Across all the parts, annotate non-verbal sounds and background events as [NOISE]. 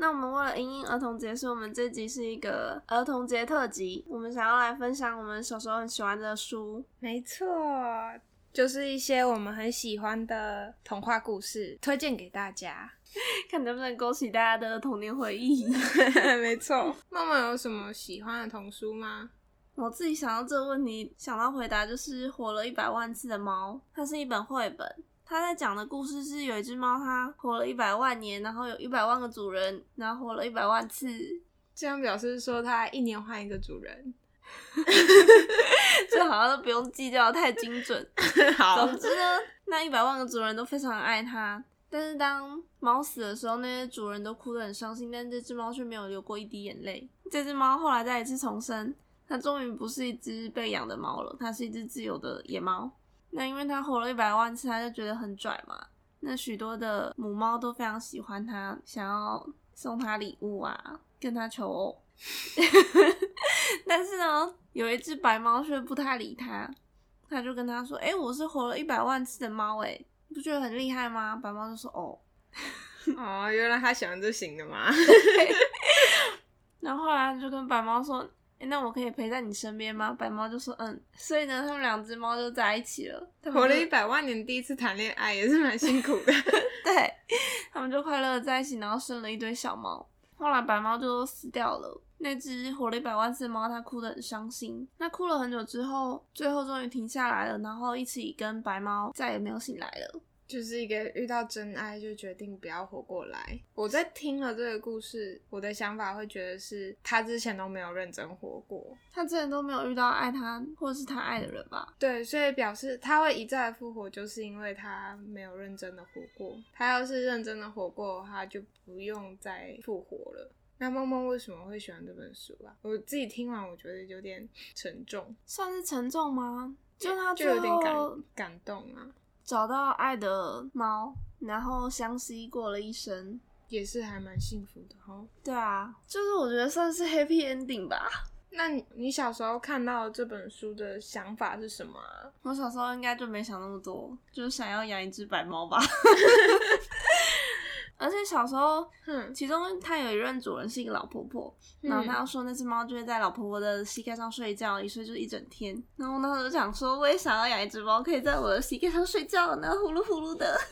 那我们为了迎迎儿童节，所以我们这集是一个儿童节特辑。我们想要来分享我们小时候很喜欢的书。没错，就是一些我们很喜欢的童话故事，推荐给大家，[LAUGHS] 看能不能勾起大家的童年回忆。[LAUGHS] 没错，妈妈有什么喜欢的童书吗？我自己想到这个问题，想到回答就是《活了一百万次的猫》，它是一本绘本。他在讲的故事是有一只猫，它活了一百万年，然后有一百万个主人，然后活了一百万次。这样表示说它一年换一个主人，[LAUGHS] 这好像都不用计较太精准。[LAUGHS] 好，总之呢，那一百万个主人都非常爱它。但是当猫死的时候，那些主人都哭得很伤心，但这只猫却没有流过一滴眼泪。这只猫后来再一次重生，它终于不是一只被养的猫了，它是一只自由的野猫。那因为它活了一百万次，它就觉得很拽嘛。那许多的母猫都非常喜欢它，想要送它礼物啊，跟它求偶。[LAUGHS] 但是呢，有一只白猫却不太理它，它就跟它说：“哎，我是活了一百万次的猫，哎，不觉得很厉害吗？”白猫就说：“哦，哦，原来他喜欢这型的嘛？” [LAUGHS] 然后后来就跟白猫说。那我可以陪在你身边吗？白猫就说嗯，所以呢，他们两只猫就在一起了。活了一百万年，第一次谈恋爱也是蛮辛苦的。[LAUGHS] 对，他们就快乐在一起，然后生了一堆小猫。后来白猫就死掉了，那只活了一百万次的猫，它哭得很伤心。那哭了很久之后，最后终于停下来了，然后一起跟白猫再也没有醒来了。就是一个遇到真爱就决定不要活过来。我在听了这个故事，我的想法会觉得是他之前都没有认真活过，他之前都没有遇到爱他或者是他爱的人吧？对，所以表示他会一再复活，就是因为他没有认真的活过。他要是认真的活过，的话就不用再复活了。那梦梦为什么会喜欢这本书啊？我自己听完，我觉得有点沉重，算是沉重吗？就他就有点感感动啊。找到爱的猫，然后相惜过了一生，也是还蛮幸福的哦。对啊，就是我觉得算是 happy ending 吧。那你你小时候看到这本书的想法是什么？我小时候应该就没想那么多，就是想要养一只白猫吧。[LAUGHS] 而且小时候，其中它有一任主人是一个老婆婆，然后她要说那只猫就会在老婆婆的膝盖上睡觉，一睡就一整天。然后我那时候就想说，我也想要养一只猫，可以在我的膝盖上睡觉，然后呼噜呼噜的。[LAUGHS]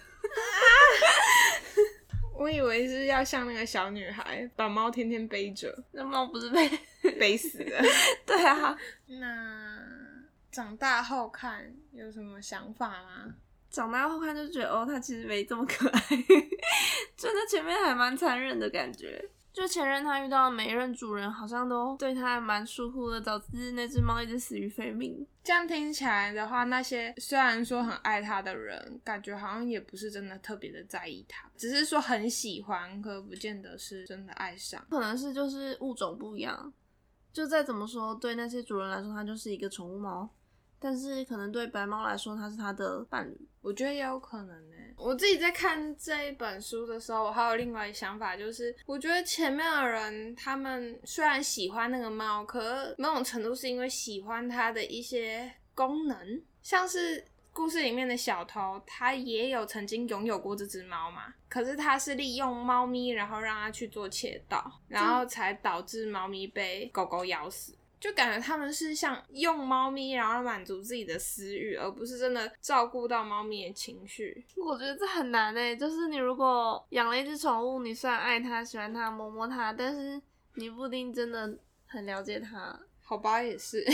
我以为是要像那个小女孩，把猫天天背着，[LAUGHS] 那猫不是被 [LAUGHS] 背死的。对啊，那长大后看有什么想法吗？长大后看就觉得哦，它其实没这么可爱，[LAUGHS] 就它前面还蛮残忍的感觉。就前任他遇到的每一任主人，好像都对他还蛮疏忽的，导致那只猫一直死于非命。这样听起来的话，那些虽然说很爱它的人，感觉好像也不是真的特别的在意它，只是说很喜欢，可不见得是真的爱上。可能是就是物种不一样，就再怎么说，对那些主人来说，它就是一个宠物猫。但是可能对白猫来说，它是它的伴侣，我觉得也有可能呢。我自己在看这一本书的时候，我还有另外一想法，就是我觉得前面的人他们虽然喜欢那个猫，可某种程度是因为喜欢它的一些功能，像是故事里面的小偷，他也有曾经拥有过这只猫嘛，可是他是利用猫咪，然后让它去做窃盗，然后才导致猫咪被狗狗咬死。就感觉他们是像用猫咪，然后满足自己的私欲，而不是真的照顾到猫咪的情绪。我觉得这很难诶，就是你如果养了一只宠物，你虽然爱它、喜欢它、摸摸它，但是你不一定真的很了解它。好吧，也是。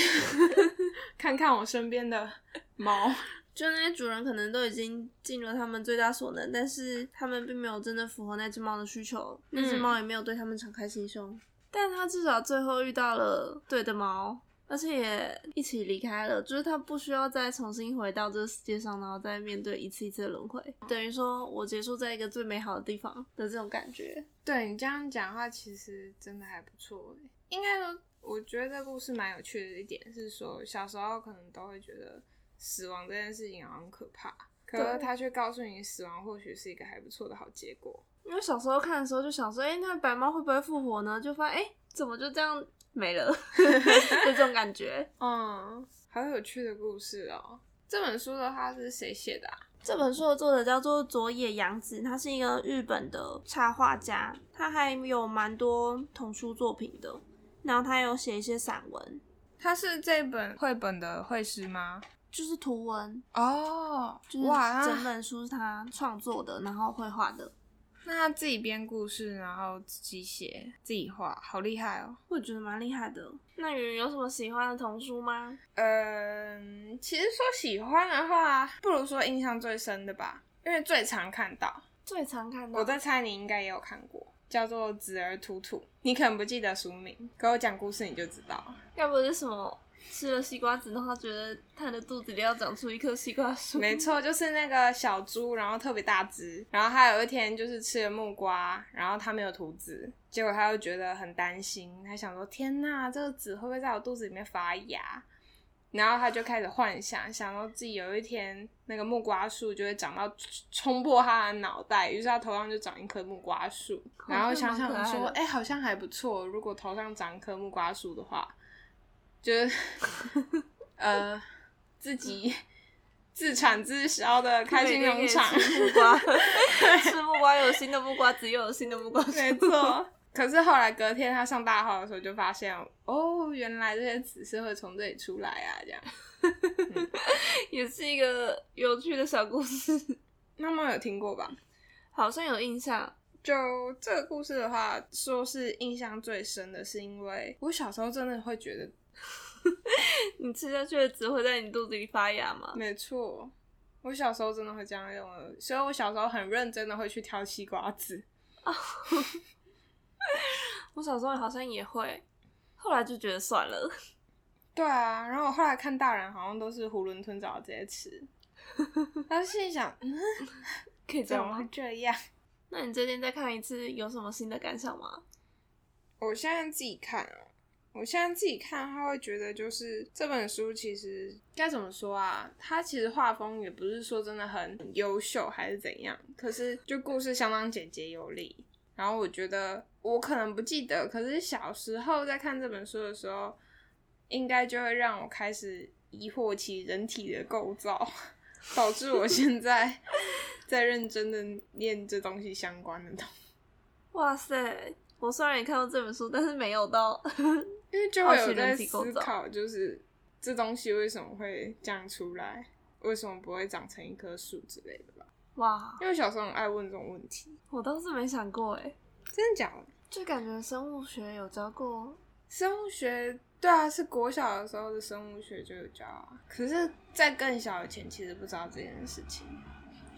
[LAUGHS] 看看我身边的猫，就那些主人可能都已经尽了他们最大所能，但是他们并没有真的符合那只猫的需求，那只猫也没有对他们敞开心胸。但他至少最后遇到了对的猫，而且也一起离开了，就是他不需要再重新回到这个世界上，然后再面对一次一次的轮回，等于说我结束在一个最美好的地方的这种感觉。对你这样讲的话，其实真的还不错。应该说，我觉得这故事蛮有趣的一点是说，小时候可能都会觉得死亡这件事情很可怕，可是他却告诉你，死亡或许是一个还不错的好结果。因为小时候看的时候就想说，哎，那白猫会不会复活呢？就发现，哎，怎么就这样没了？[LAUGHS] 就这种感觉。嗯，好有趣的故事哦。这本书的话是谁写的啊？这本书的作者叫做佐野洋子，他是一个日本的插画家，他还有蛮多童书作品的，然后他有写一些散文，他是这本绘本的绘师吗？就是图文，哦，就是哇，整本书是他创作的，然后绘画的，那他自己编故事，然后自己写、自己画，好厉害哦。我觉得蛮厉害的。那云云有什么喜欢的童书吗？嗯，其实说喜欢的话，不如说印象最深的吧，因为最常看到。最常看到我在猜你应该也有看过，叫做《子儿图图》，你可能不记得书名，可我讲故事你就知道了。要不是什么吃了西瓜子，然后他觉得他的肚子里要长出一棵西瓜树。没错，就是那个小猪，然后特别大只，然后他有一天就是吃了木瓜，然后他没有吐籽，结果他又觉得很担心，他想说天呐，这个籽会不会在我肚子里面发芽？然后他就开始幻想，想到自己有一天那个木瓜树就会长到冲破他的脑袋，于是他头上就长一棵木瓜树，然后想想说，哎、好像还不错，如果头上长一棵木瓜树的话，就是呃自己自产自销的开心农场，木瓜，[LAUGHS] 吃木瓜有新的木瓜籽，又有新的木瓜籽。没错。[LAUGHS] 可是后来隔天他上大号的时候，就发现哦，原来这些籽是会从这里出来啊，这样。也是一个有趣的小故事，妈妈有听过吧？[LAUGHS] 好像有印象。就这个故事的话，说是印象最深的是因为我小时候真的会觉得，[LAUGHS] 你吃下去的籽会在你肚子里发芽吗？没错，我小时候真的会这样用的，所以我小时候很认真的会去挑西瓜籽。[LAUGHS] 我小时候好像也会，后来就觉得算了。[LAUGHS] 对啊，然后我后来看大人好像都是囫囵吞枣直接吃，然后心里想，嗯，可以这样吗？这样？那你最近再看一次，有什么新的感想吗？我现在自己看啊，我现在自己看，他会觉得就是这本书其实该怎么说啊？它其实画风也不是说真的很优秀还是怎样，可是就故事相当简洁有力。然后我觉得我可能不记得，可是小时候在看这本书的时候，应该就会让我开始疑惑起人体的构造，[LAUGHS] 导致我现在 [LAUGHS] 在认真的念这东西相关的东西。哇塞！我虽然也看过这本书，但是没有到因为就会有在思考，就是这东西为什么会这样出来，为什么不会长成一棵树之类的吧？哇，因为小时候很爱问这种问题，我倒是没想过哎，真的假的？就感觉生物学有教过，生物学对啊，是国小的时候的生物学就有教啊，可是，在更小以前其实不知道这件事情，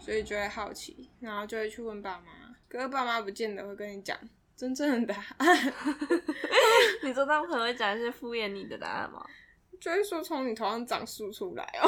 所以就会好奇，然后就会去问爸妈，可是爸妈不见得会跟你讲真正的答案，[LAUGHS] 你说他们可能会讲一些敷衍你的答案吗？就会说从你头上长树出来哦。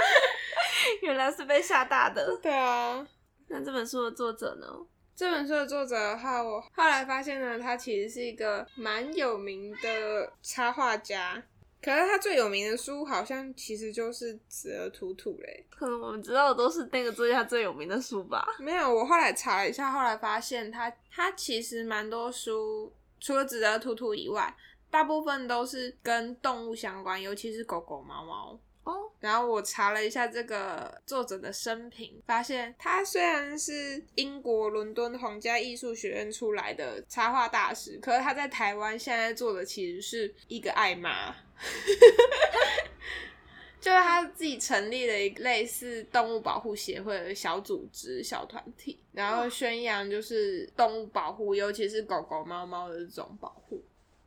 [LAUGHS] 原来是被吓大的。对啊，那这本书的作者呢？这本书的作者的话，我后来发现呢，他其实是一个蛮有名的插画家。可是他最有名的书好像其实就是《子儿吐吐》嘞。可能我们知道的都是那个作家最有名的书吧。没有，我后来查了一下，后来发现他他其实蛮多书，除了《子儿吐吐》以外，大部分都是跟动物相关，尤其是狗狗、猫猫。哦，然后我查了一下这个作者的生平，发现他虽然是英国伦敦皇家艺术学院出来的插画大师，可是他在台湾现在做的其实是一个爱妈，[LAUGHS] 就是他自己成立了一个类似动物保护协会的小组织、小团体，然后宣扬就是动物保护，尤其是狗狗、猫猫的这种保护。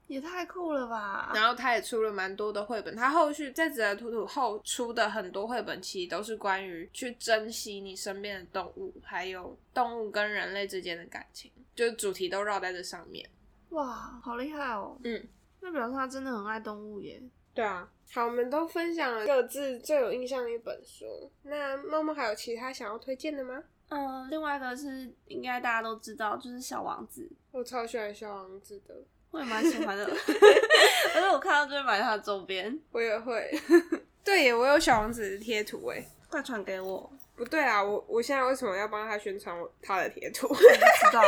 也太酷了吧！然后他也出了蛮多的绘本，他后续在《紫儿兔兔》后出的很多绘本，其实都是关于去珍惜你身边的动物，还有动物跟人类之间的感情，就是主题都绕在这上面。哇，好厉害哦！嗯，那表示他真的很爱动物耶。对啊。好，我们都分享了各自最有印象的一本书。那默默还有其他想要推荐的吗？嗯，另外一个是应该大家都知道，就是《小王子》，我超喜欢小王子的，我也蛮喜欢的，[LAUGHS] [LAUGHS] 而且我看到就会买他的周边，我也会。[LAUGHS] 对耶，我有小王子的贴图哎。快传给我。不对啊，我我现在为什么要帮他宣传我他的贴图？我不知道，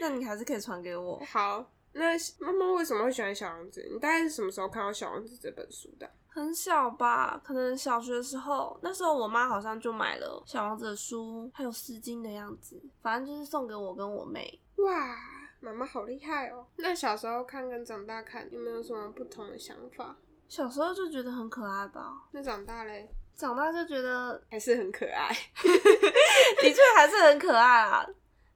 那你还是可以传给我。好，那妈妈为什么会喜欢小王子？你大概是什么时候看到小王子这本书的？很小吧，可能小学的时候，那时候我妈好像就买了小王子的书，还有丝巾的样子，反正就是送给我跟我妹。哇，妈妈好厉害哦！那小时候看跟长大看有没有什么不同的想法？小时候就觉得很可爱吧，那长大嘞，长大就觉得还是很可爱。[LAUGHS] 的确还是很可爱啊。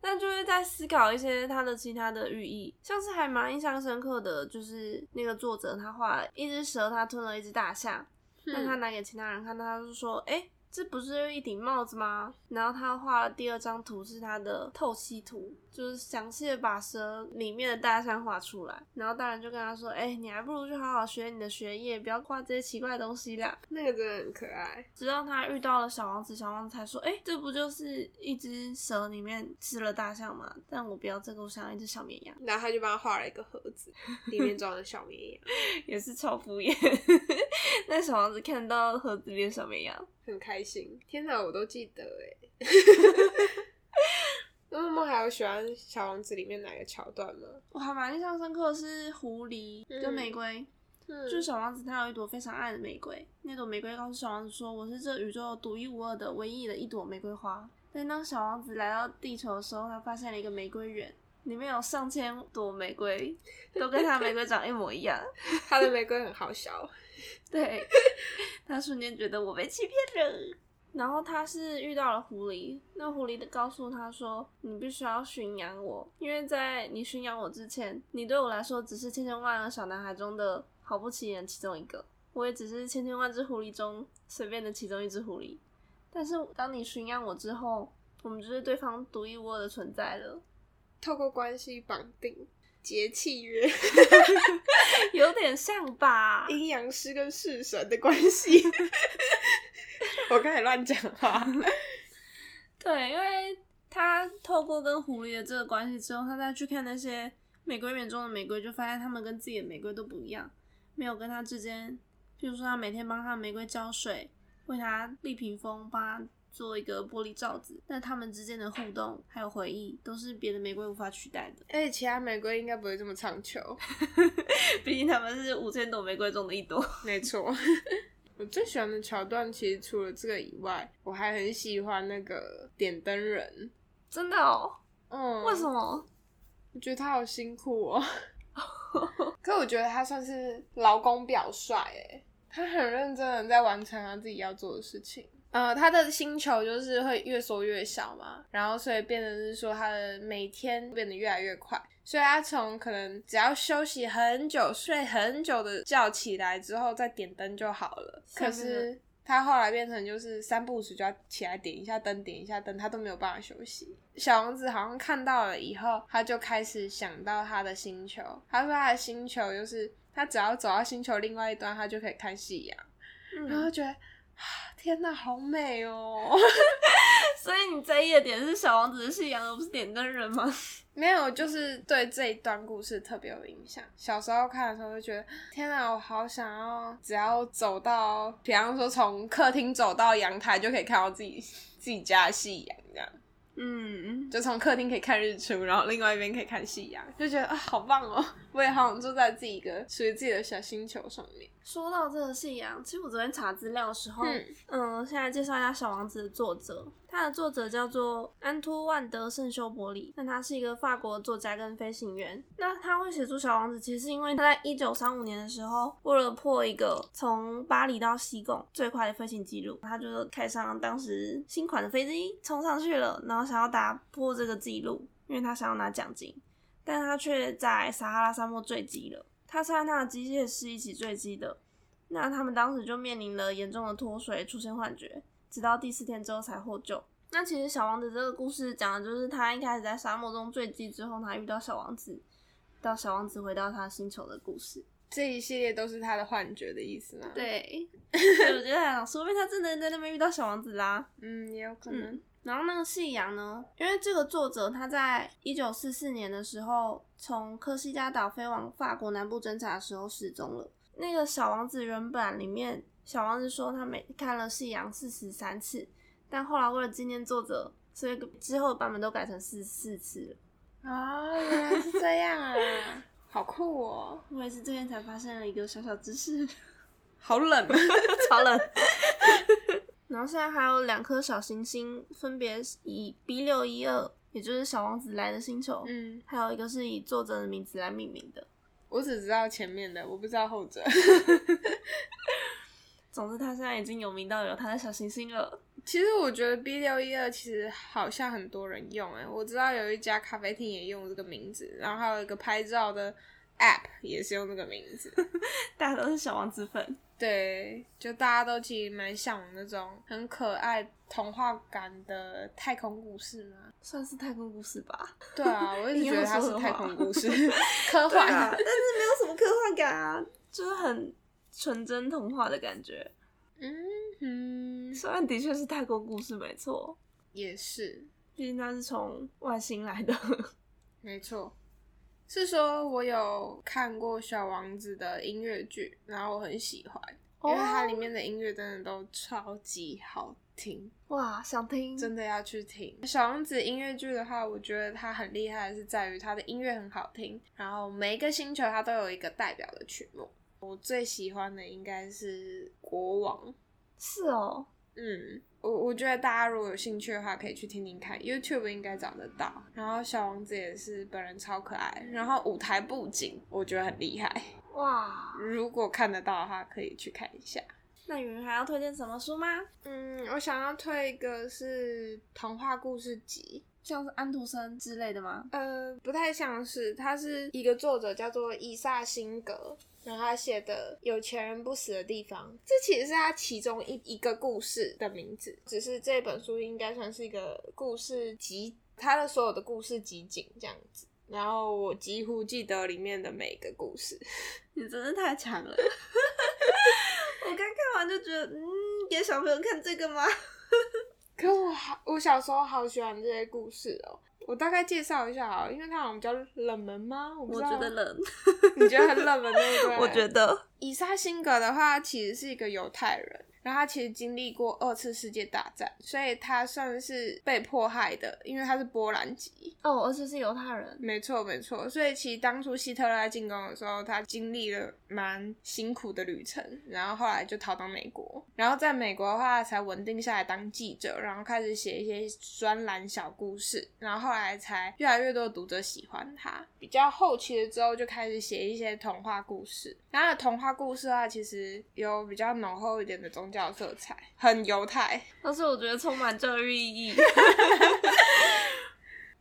但就会在思考一些它的其他的寓意，像是还蛮印象深刻的，就是那个作者他画了一只蛇，他吞了一只大象，但他拿给其他人看，他就说：“哎。”这不是一顶帽子吗？然后他画了第二张图，是他的透析图，就是详细的把蛇里面的大象画出来。然后大人就跟他说：“哎，你还不如去好好学你的学业，不要画这些奇怪的东西啦。”那个真的很可爱。直到他遇到了小王子，小王子才说：“哎，这不就是一只蛇里面吃了大象吗？但我不要这个，我想要一只小绵羊。”然后他就帮他画了一个盒子，里面装了小绵羊，[LAUGHS] 也是超敷衍。那小王子看到盒子里的小绵羊。很开心，天哪，我都记得哎。[LAUGHS] 那么还有喜欢《小王子》里面哪个桥段吗？我还蛮印象深刻的是狐狸跟玫瑰，就是小王子他有一朵非常爱的玫瑰，那朵玫瑰告诉小王子说：“我是这宇宙独一无二的唯一的一朵玫瑰花。”但当小王子来到地球的时候，他发现了一个玫瑰园，里面有上千朵玫瑰，都跟他玫瑰长一模一样。[LAUGHS] 他的玫瑰很好笑。[LAUGHS] 对，他瞬间觉得我被欺骗了。然后他是遇到了狐狸，那狐狸的告诉他说：“你必须要驯养我，因为在你驯养我之前，你对我来说只是千千万个小男孩中的毫不起眼其中一个，我也只是千千万只狐狸中随便的其中一只狐狸。但是当你驯养我之后，我们就是对方独一无二的存在了，透过关系绑定。”结契约，[LAUGHS] 有点像吧？阴阳师跟式神的关系。[LAUGHS] [LAUGHS] 我开始乱讲话。[LAUGHS] 对，因为他透过跟狐狸的这个关系之后，他再去看那些玫瑰园中的玫瑰，就发现他们跟自己的玫瑰都不一样，没有跟他之间，譬如说他每天帮他玫瑰浇水，为他立屏风，帮他。做一个玻璃罩子，但他们之间的互动还有回忆，都是别的玫瑰无法取代的。而且其他玫瑰应该不会这么长久，[LAUGHS] 毕竟他们是五千朵玫瑰中的一朵。没错，我最喜欢的桥段，其实除了这个以外，我还很喜欢那个点灯人。真的哦？嗯。为什么？我觉得他好辛苦哦。[LAUGHS] 可我觉得他算是劳工表率，哎，他很认真的在完成他自己要做的事情。呃，他的星球就是会越缩越小嘛，然后所以变得是说他的每天变得越来越快，所以他从可能只要休息很久、睡很久的觉起来之后再点灯就好了。可是他后来变成就是三不五时就要起来点一下灯、点一下灯，他都没有办法休息。小王子好像看到了以后，他就开始想到他的星球。他说他的星球就是他只要走到星球另外一端，他就可以看夕阳，然后觉得。天哪，好美哦！所以你在意的点是小王子的夕阳，而不是点灯人吗？[LAUGHS] 没有，就是对这一段故事特别有影响。小时候看的时候就觉得，天哪，我好想要，只要走到，比方说从客厅走到阳台，就可以看到自己自己家的夕阳，这样。嗯，就从客厅可以看日出，然后另外一边可以看夕阳，就觉得啊，好棒哦！我也好想住在自己一个属于自己的小星球上面。说到这个夕阳，其实我昨天查资料的时候，嗯，现在介绍一下《小王子》的作者，他的作者叫做安托万德圣修伯里，那他是一个法国作家跟飞行员。那他会写出《小王子》，其实是因为他在一九三五年的时候，为了破一个从巴黎到西贡最快的飞行记录，他就开上当时新款的飞机冲上去了，然后想要打破这个记录，因为他想要拿奖金，但他却在撒哈拉沙漠坠机了。他是和他的机械师一起坠机的，那他们当时就面临了严重的脱水、出现幻觉，直到第四天之后才获救。那其实小王子这个故事讲的就是他一开始在沙漠中坠机之后，他遇到小王子，到小王子回到他星球的故事。这一系列都是他的幻觉的意思吗？对，我觉得想说明他真的在那边遇到小王子啦。[LAUGHS] 嗯，也有可能。然后那个夕阳呢？因为这个作者他在一九四四年的时候从科西嘉岛飞往法国南部侦查的时候失踪了。那个小王子原版里面，小王子说他每看了夕阳四十三次，但后来为了纪念作者，所以之后的版本都改成四十四次了。啊，原来是这样啊，[LAUGHS] 好酷哦！我也是最近才发现了一个小小知识。[LAUGHS] 好冷，[LAUGHS] 超冷。然后现在还有两颗小行星，分别以 B 六一二，也就是小王子来的星球，嗯，还有一个是以作者的名字来命名的。我只知道前面的，我不知道后者。总之，他现在已经有名到有他的小行星了。其实我觉得 B 六一二其实好像很多人用哎，我知道有一家咖啡厅也用这个名字，然后还有一个拍照的 App 也是用这个名字，[LAUGHS] 大家都是小王子粉。对，就大家都其实蛮向往那种很可爱、童话感的太空故事嘛。算是太空故事吧。对啊，我一直觉得它是太空故事，[LAUGHS] 科幻。啊，但是没有什么科幻感啊，就是很纯真童话的感觉。嗯哼，虽然的确是太空故事，没错，也是，毕竟它是从外星来的。[LAUGHS] 没错。是说我有看过《小王子》的音乐剧，然后我很喜欢，因为它里面的音乐真的都超级好听，哇，想听，真的要去听。《小王子》音乐剧的话，我觉得它很厉害的是在于它的音乐很好听，然后每一个星球它都有一个代表的曲目。我最喜欢的应该是国王，是哦，嗯，我我觉得大家如果有兴趣的话，可以去听听看，YouTube 应该找得到。然后小王子也是本人超可爱，然后舞台布景我觉得很厉害，哇，如果看得到的话，可以去看一下。那云还要推荐什么书吗？嗯，我想要推一个是童话故事集，像是安徒生之类的吗？呃，不太像是，他是一个作者叫做伊萨辛格，然后他写的《有钱人不死的地方》，这其实是他其中一一个故事的名字，只是这本书应该算是一个故事集，他的所有的故事集锦这样子。然后我几乎记得里面的每一个故事，[LAUGHS] 你真的太强了！我刚看完就觉得，嗯，给小朋友看这个吗？[LAUGHS] 可我好，我小时候好喜欢这些故事哦。我大概介绍一下好了，因为它好像比较冷门吗？我我觉得冷，你觉得很冷门对不 [LAUGHS] 对？我觉得以撒辛格的话，其实是一个犹太人，然后他其实经历过二次世界大战，所以他算是被迫害的，因为他是波兰籍。哦，而且是犹太人，没错，没错。所以其实当初希特勒在进攻的时候，他经历了蛮辛苦的旅程，然后后来就逃到美国，然后在美国的话才稳定下来当记者，然后开始写一些专栏小故事，然后后来才越来越多的读者喜欢他。比较后期的之后，就开始写一些童话故事。然后童话故事的话，其实有比较浓厚一点的宗教色彩，很犹太。但是我觉得充满教育意义。[LAUGHS]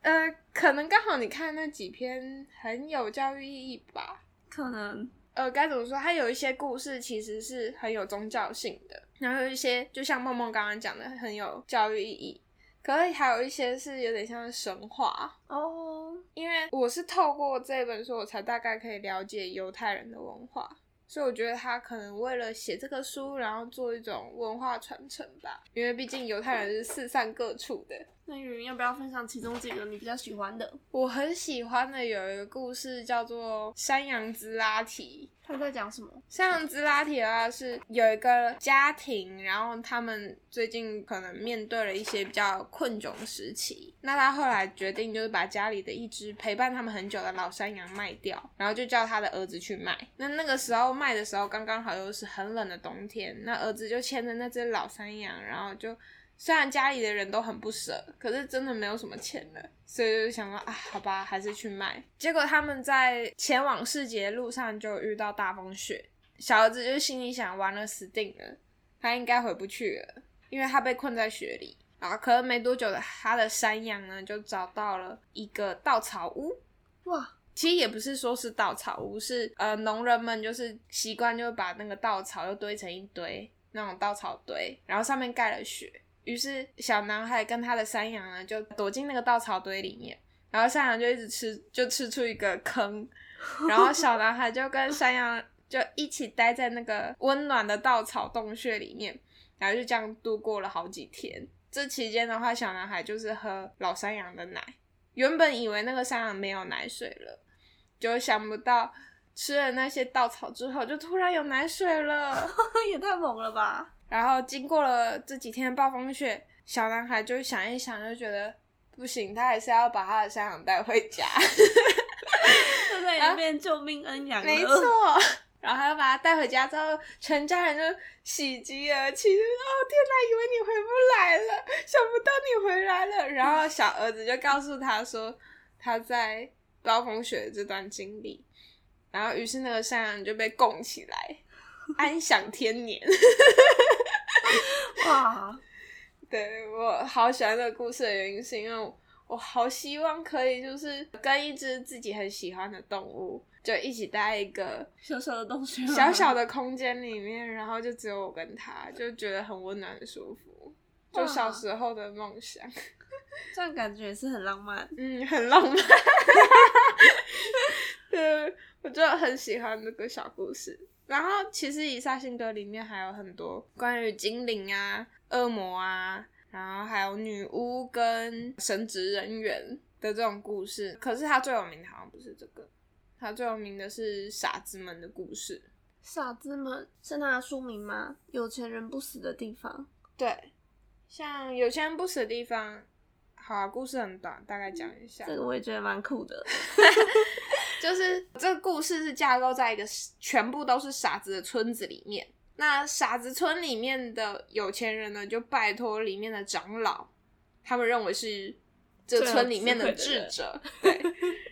呃，可能刚好你看那几篇很有教育意义吧。可能呃，该怎么说？它有一些故事其实是很有宗教性的，然后有一些就像梦梦刚刚讲的很有教育意义，可是还有一些是有点像神话。哦，因为我是透过这本书，我才大概可以了解犹太人的文化，所以我觉得他可能为了写这个书，然后做一种文化传承吧。因为毕竟犹太人是四散各处的。那云要不要分享其中几个你比较喜欢的？我很喜欢的有一个故事叫做《山羊之拉提》。他在讲什么？像兹拉提的话是有一个家庭，然后他们最近可能面对了一些比较困窘的时期，那他后来决定就是把家里的一只陪伴他们很久的老山羊卖掉，然后就叫他的儿子去卖。那那个时候卖的时候刚刚好又是很冷的冬天，那儿子就牵着那只老山羊，然后就。虽然家里的人都很不舍，可是真的没有什么钱了，所以就想说啊，好吧，还是去卖。结果他们在前往市集的路上就遇到大风雪，小儿子就心里想，完了，死定了，他应该回不去了，因为他被困在雪里。啊，可能没多久的，他的山羊呢就找到了一个稻草屋。哇，其实也不是说是稻草屋，是呃农人们就是习惯就把那个稻草又堆成一堆那种稻草堆，然后上面盖了雪。于是小男孩跟他的山羊呢就躲进那个稻草堆里面，然后山羊就一直吃，就吃出一个坑，然后小男孩就跟山羊就一起待在那个温暖的稻草洞穴里面，然后就这样度过了好几天。这期间的话，小男孩就是喝老山羊的奶。原本以为那个山羊没有奶水了，就想不到吃了那些稻草之后，就突然有奶水了。[LAUGHS] 也太猛了吧！然后经过了这几天的暴风雪，小男孩就想一想，就觉得不行，他还是要把他的山羊带回家。[LAUGHS] 这在里面救命恩养了。没错。然后他就把他带回家之后，全家人就喜极而泣，就说：“哦天哪，以为你回不来了，想不到你回来了。”然后小儿子就告诉他说他在暴风雪的这段经历，然后于是那个山羊就被供起来，安享天年。[LAUGHS] [LAUGHS] 哇，对我好喜欢这个故事的原因，是因为我好希望可以就是跟一只自己很喜欢的动物，就一起待一个小小的洞穴吗，小小的空间里面，然后就只有我跟它，就觉得很温暖、很舒服，就小时候的梦想。[LAUGHS] 这样感觉也是很浪漫。嗯，很浪漫。[LAUGHS] 对，我就很喜欢这个小故事。然后其实以萨辛格里面还有很多关于精灵啊、恶魔啊，然后还有女巫跟神职人员的这种故事。可是他最有名的好像不是这个，他最有名的是傻子们的故事。傻子们是他的书名吗？有钱人不死的地方。对，像有钱人不死的地方，好、啊，故事很短，大概讲一下。这个我也觉得蛮酷的。[LAUGHS] 就是这个故事是架构在一个全部都是傻子的村子里面。那傻子村里面的有钱人呢，就拜托里面的长老，他们认为是这村里面的智者，[LAUGHS] 对，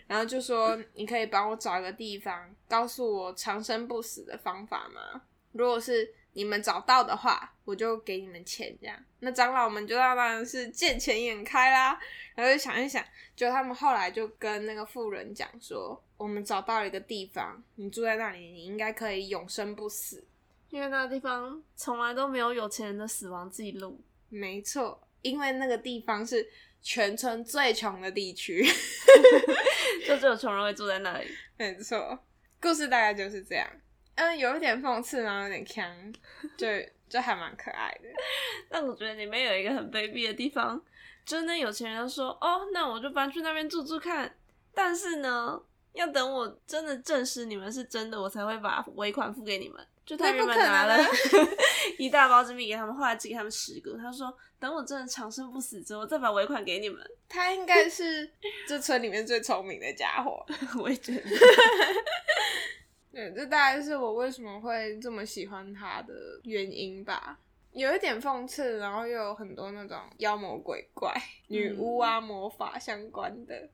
然后就说你可以帮我找一个地方，告诉我长生不死的方法吗？如果是你们找到的话，我就给你们钱，这样。那长老们就当然是见钱眼开啦，然后就想一想，就他们后来就跟那个富人讲说，我们找到了一个地方，你住在那里，你应该可以永生不死。因为那个地方从来都没有有钱人的死亡记录。没错，因为那个地方是全村最穷的地区。[LAUGHS] 就只有穷人会住在那里。[LAUGHS] 没错，故事大概就是这样。嗯，有一点讽刺，然后有点强，就 [LAUGHS] 就还蛮可爱的。但我觉得里面有一个很卑鄙的地方，就是那有钱人说：“哦，那我就搬去那边住住看。”但是呢，要等我真的证实你们是真的，我才会把尾款付给你们。就他原本拿了 [LAUGHS] 一大包金币给他们，后来只给他们十个。他说：“等我真的长生不死之后，再把尾款给你们。他应该是 [LAUGHS] 这村里面最聪明的家伙。[LAUGHS] ”我也觉得，对，这大概是我为什么会这么喜欢他的原因吧。有一点讽刺，然后又有很多那种妖魔鬼怪、女巫啊、魔法相关的，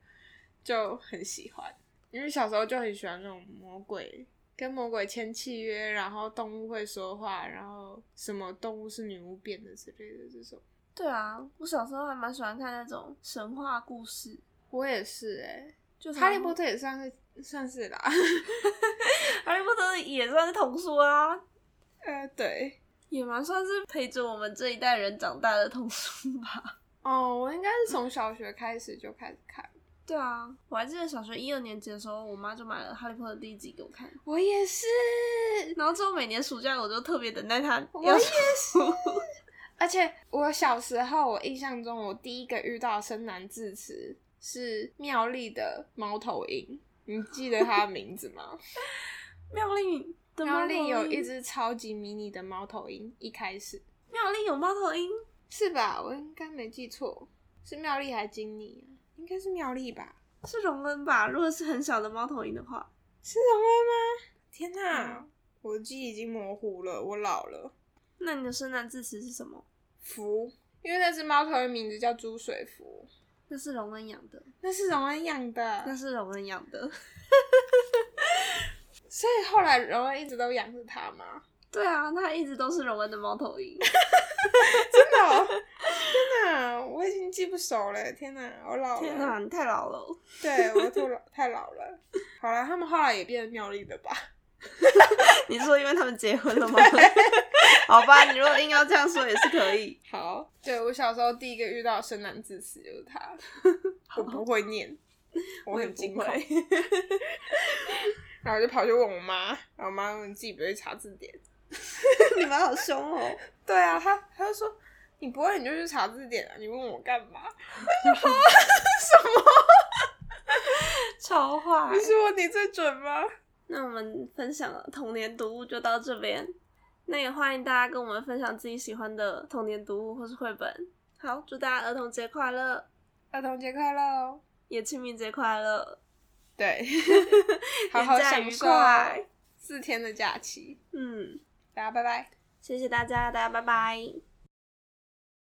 就很喜欢。因为小时候就很喜欢那种魔鬼跟魔鬼签契约，然后动物会说话，然后什么动物是女巫变的之类的这种。对啊，我小时候还蛮喜欢看那种神话故事，我也是哎、就哈利波特也算是算是啦。[LAUGHS] 哈利波特也算是童书啊，[LAUGHS] 呃，对，也蛮算是陪着我们这一代人长大的童书吧。[LAUGHS] 哦，我应该是从小学开始就开始看。对啊，我还记得小学一二年级的时候，我妈就买了《哈利波特》第一集给我看，我也是，然后之后每年暑假我就特别等待它我也是。[LAUGHS] 而且我小时候，我印象中我第一个遇到的生男字词是妙丽的猫头鹰，你记得它的名字吗？[LAUGHS] 妙丽的猫头妙丽有一只超级迷你的猫头鹰，一开始妙丽有猫头鹰，是吧？我应该没记错，是妙丽还是金妮啊？应该是妙丽吧？是荣恩吧？如果是很小的猫头鹰的话，是荣恩吗？天哪，嗯我记忆已经模糊了，我老了。那你的生男字词是什么？福，因为那只猫头鹰名字叫朱水福，那是荣恩养的，那是荣恩养的，那是荣恩养的。[LAUGHS] 所以后来荣恩一直都养着它吗？对啊，他一直都是荣恩的猫头鹰。[LAUGHS] 真的、哦？天哪，我已经记不熟了。天哪，我老了。天哪，你太老了。对我太老太老了。好了，他们后来也变得妙丽的吧？[LAUGHS] 你是说因为他们结婚了吗？好吧，你如果硬要这样说也是可以。好，对我小时候第一个遇到的生男字词就是他，[LAUGHS] 我不会念，我很惊恐，然后我就跑去问我妈，然后我妈说你自己不会查字典。[LAUGHS] 你们好凶哦！[LAUGHS] 对啊，他他就说你不会你就去查字典啊，你问我干嘛？[LAUGHS] 什么超坏你。说你最准吗？那我们分享的童年读物就到这边。那也欢迎大家跟我们分享自己喜欢的童年读物或是绘本。好，祝大家儿童节快乐，儿童节快乐哦！也清明节快乐，对，好好享受，快。四天的假期。嗯，大家拜拜。谢谢大家，大家拜拜。